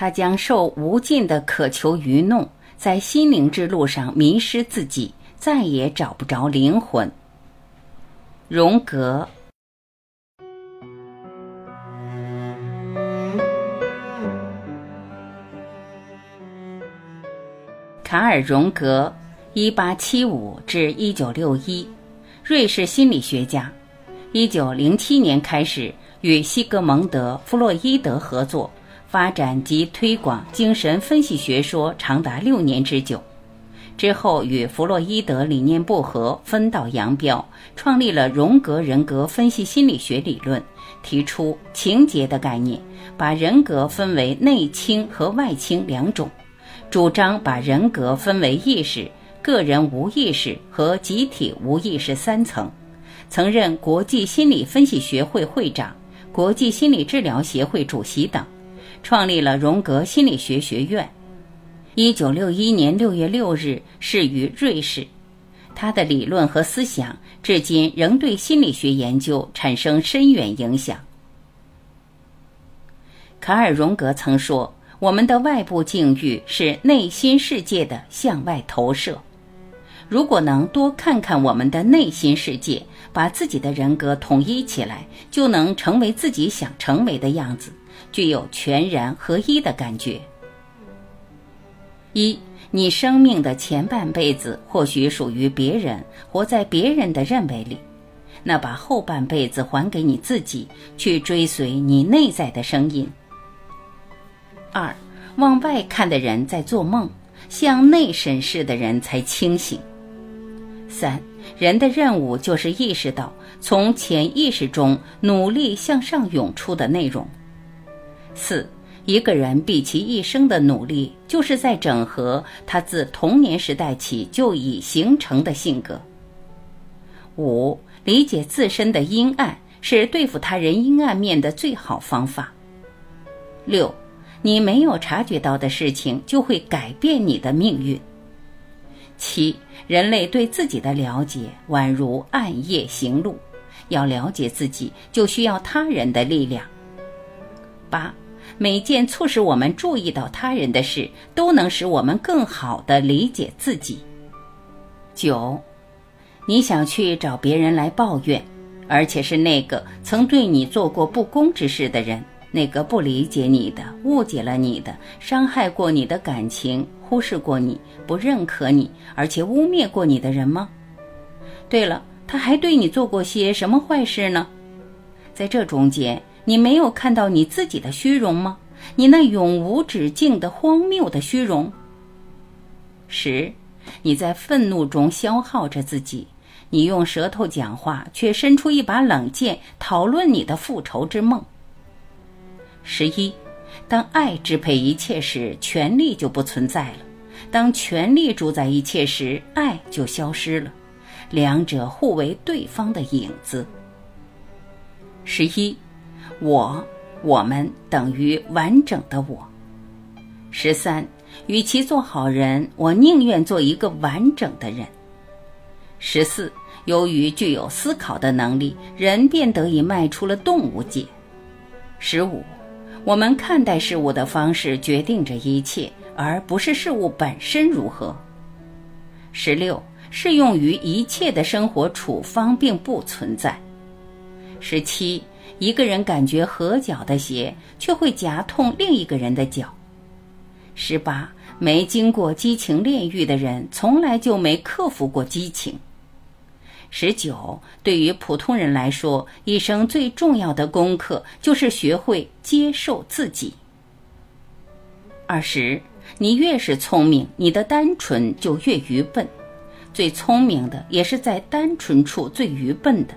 他将受无尽的渴求愚弄，在心灵之路上迷失自己，再也找不着灵魂。荣格。卡尔·荣格，一八七五至一九六一，瑞士心理学家。一九零七年开始与西格蒙德·弗洛伊德合作，发展及推广精神分析学说长达六年之久。之后与弗洛伊德理念不合，分道扬镳，创立了荣格人格分析心理学理论，提出情节的概念，把人格分为内倾和外倾两种。主张把人格分为意识、个人无意识和集体无意识三层，曾任国际心理分析学会会长、国际心理治疗协会主席等，创立了荣格心理学学院。一九六一年六月六日逝于瑞士。他的理论和思想至今仍对心理学研究产生深远影响。卡尔·荣格曾说。我们的外部境遇是内心世界的向外投射。如果能多看看我们的内心世界，把自己的人格统一起来，就能成为自己想成为的样子，具有全然合一的感觉。一，你生命的前半辈子或许属于别人，活在别人的认为里，那把后半辈子还给你自己，去追随你内在的声音。二，往外看的人在做梦，向内审视的人才清醒。三，人的任务就是意识到从潜意识中努力向上涌出的内容。四，一个人毕其一生的努力，就是在整合他自童年时代起就已形成的性格。五，理解自身的阴暗，是对付他人阴暗面的最好方法。六。你没有察觉到的事情，就会改变你的命运。七，人类对自己的了解宛如暗夜行路，要了解自己，就需要他人的力量。八，每件促使我们注意到他人的事，都能使我们更好的理解自己。九，你想去找别人来抱怨，而且是那个曾对你做过不公之事的人。那个不理解你的、误解了你的、伤害过你的感情、忽视过你、不认可你，而且污蔑过你的人吗？对了，他还对你做过些什么坏事呢？在这中间，你没有看到你自己的虚荣吗？你那永无止境的荒谬的虚荣。十，你在愤怒中消耗着自己，你用舌头讲话，却伸出一把冷剑，讨论你的复仇之梦。十一，当爱支配一切时，权力就不存在了；当权力主宰一切时，爱就消失了。两者互为对方的影子。十一，我、我们等于完整的我。十三，与其做好人，我宁愿做一个完整的人。十四，由于具有思考的能力，人便得以迈出了动物界。十五。我们看待事物的方式决定着一切，而不是事物本身如何。十六，适用于一切的生活处方并不存在。十七，一个人感觉合脚的鞋，却会夹痛另一个人的脚。十八，没经过激情炼狱的人，从来就没克服过激情。十九，对于普通人来说，一生最重要的功课就是学会接受自己。二十，你越是聪明，你的单纯就越愚笨。最聪明的也是在单纯处最愚笨的。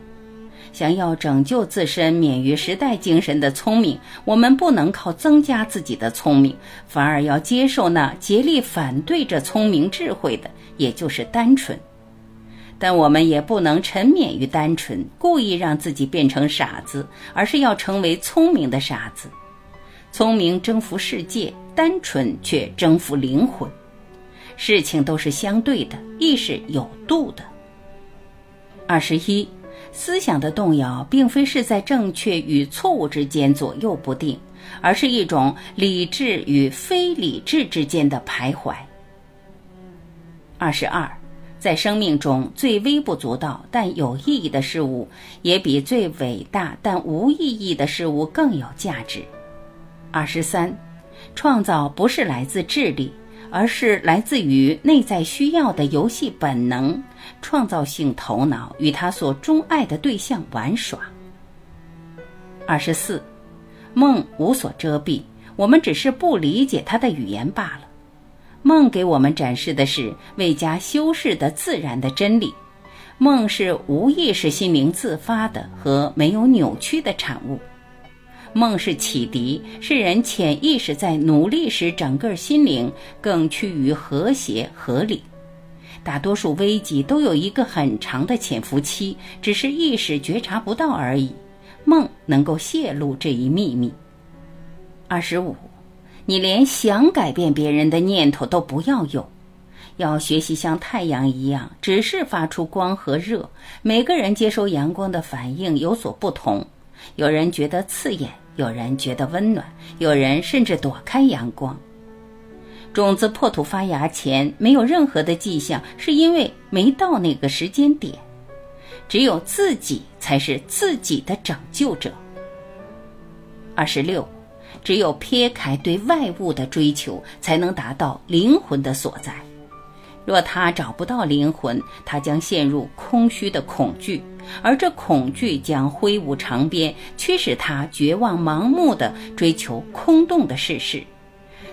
想要拯救自身免于时代精神的聪明，我们不能靠增加自己的聪明，反而要接受那竭力反对着聪明智慧的，也就是单纯。但我们也不能沉湎于单纯，故意让自己变成傻子，而是要成为聪明的傻子。聪明征服世界，单纯却征服灵魂。事情都是相对的，亦是有度的。二十一，思想的动摇，并非是在正确与错误之间左右不定，而是一种理智与非理智之间的徘徊。二十二，在生命中最微不足道但有意义的事物，也比最伟大但无意义的事物更有价值。二十三，创造不是来自智力，而是来自于内在需要的游戏本能、创造性头脑与他所钟爱的对象玩耍。二十四，梦无所遮蔽，我们只是不理解它的语言罢了。梦给我们展示的是未加修饰的自然的真理，梦是无意识心灵自发的和没有扭曲的产物，梦是启迪，是人潜意识在努力使整个心灵更趋于和谐合理。大多数危机都有一个很长的潜伏期，只是意识觉察不到而已。梦能够泄露这一秘密。二十五。你连想改变别人的念头都不要有，要学习像太阳一样，只是发出光和热。每个人接收阳光的反应有所不同，有人觉得刺眼，有人觉得温暖，有人甚至躲开阳光。种子破土发芽前没有任何的迹象，是因为没到那个时间点。只有自己才是自己的拯救者。二十六。只有撇开对外物的追求，才能达到灵魂的所在。若他找不到灵魂，他将陷入空虚的恐惧，而这恐惧将挥舞长鞭，驱使他绝望、盲目的追求空洞的事实。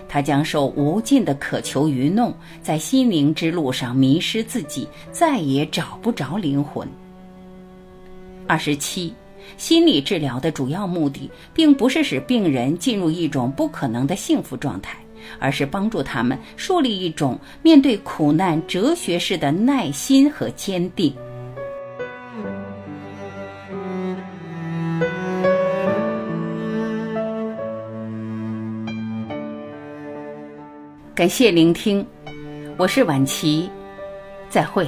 他将受无尽的渴求愚弄，在心灵之路上迷失自己，再也找不着灵魂。二十七。心理治疗的主要目的，并不是使病人进入一种不可能的幸福状态，而是帮助他们树立一种面对苦难哲学式的耐心和坚定。感谢聆听，我是晚琪，再会。